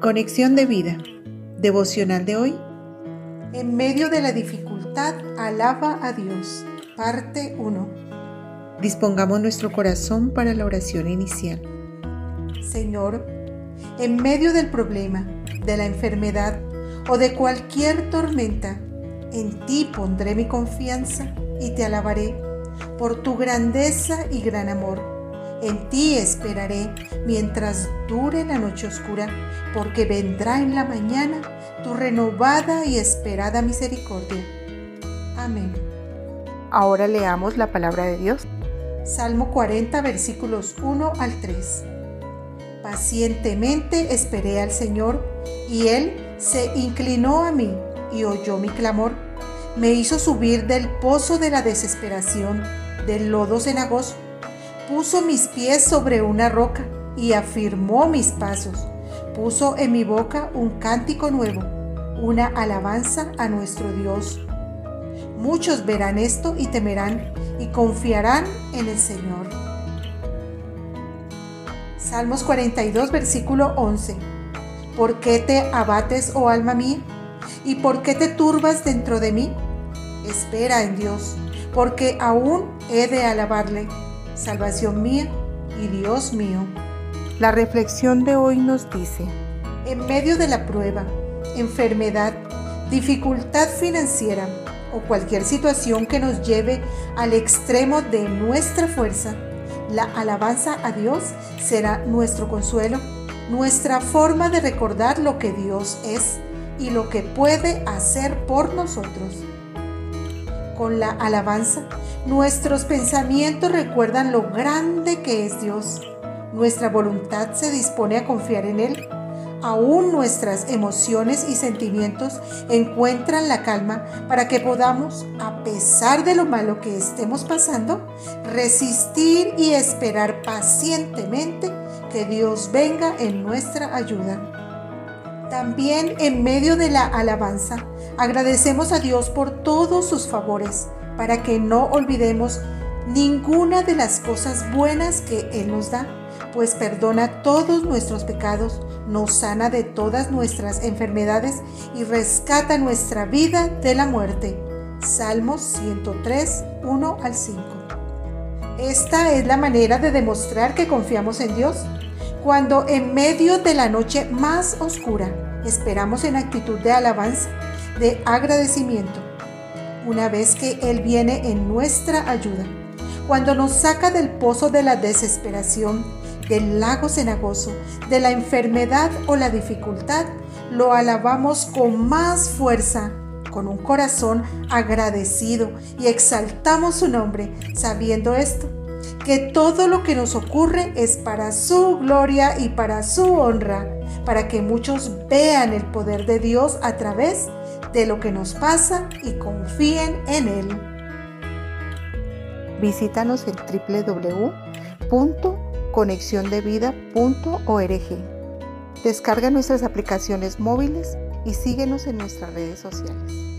Conexión de vida. Devocional de hoy. En medio de la dificultad, alaba a Dios. Parte 1. Dispongamos nuestro corazón para la oración inicial. Señor, en medio del problema, de la enfermedad o de cualquier tormenta, en ti pondré mi confianza y te alabaré por tu grandeza y gran amor en ti esperaré mientras dure la noche oscura, porque vendrá en la mañana tu renovada y esperada misericordia. Amén. Ahora leamos la palabra de Dios. Salmo 40 versículos 1 al 3. Pacientemente esperé al Señor y Él se inclinó a mí y oyó mi clamor. Me hizo subir del pozo de la desesperación, del lodo cenagoso puso mis pies sobre una roca y afirmó mis pasos. Puso en mi boca un cántico nuevo, una alabanza a nuestro Dios. Muchos verán esto y temerán y confiarán en el Señor. Salmos 42, versículo 11. ¿Por qué te abates, oh alma mía? ¿Y por qué te turbas dentro de mí? Espera en Dios, porque aún he de alabarle salvación mía y Dios mío. La reflexión de hoy nos dice, en medio de la prueba, enfermedad, dificultad financiera o cualquier situación que nos lleve al extremo de nuestra fuerza, la alabanza a Dios será nuestro consuelo, nuestra forma de recordar lo que Dios es y lo que puede hacer por nosotros. Con la alabanza Nuestros pensamientos recuerdan lo grande que es Dios. Nuestra voluntad se dispone a confiar en Él. Aún nuestras emociones y sentimientos encuentran la calma para que podamos, a pesar de lo malo que estemos pasando, resistir y esperar pacientemente que Dios venga en nuestra ayuda. También en medio de la alabanza, agradecemos a Dios por todos sus favores para que no olvidemos ninguna de las cosas buenas que Él nos da, pues perdona todos nuestros pecados, nos sana de todas nuestras enfermedades y rescata nuestra vida de la muerte. Salmos 103, 1 al 5. Esta es la manera de demostrar que confiamos en Dios. Cuando en medio de la noche más oscura esperamos en actitud de alabanza, de agradecimiento una vez que Él viene en nuestra ayuda. Cuando nos saca del pozo de la desesperación, del lago cenagoso, de la enfermedad o la dificultad, lo alabamos con más fuerza, con un corazón agradecido y exaltamos su nombre, sabiendo esto, que todo lo que nos ocurre es para su gloria y para su honra, para que muchos vean el poder de Dios a través de lo que nos pasa y confíen en Él. Visítanos en www.conexiondevida.org. Descarga nuestras aplicaciones móviles y síguenos en nuestras redes sociales.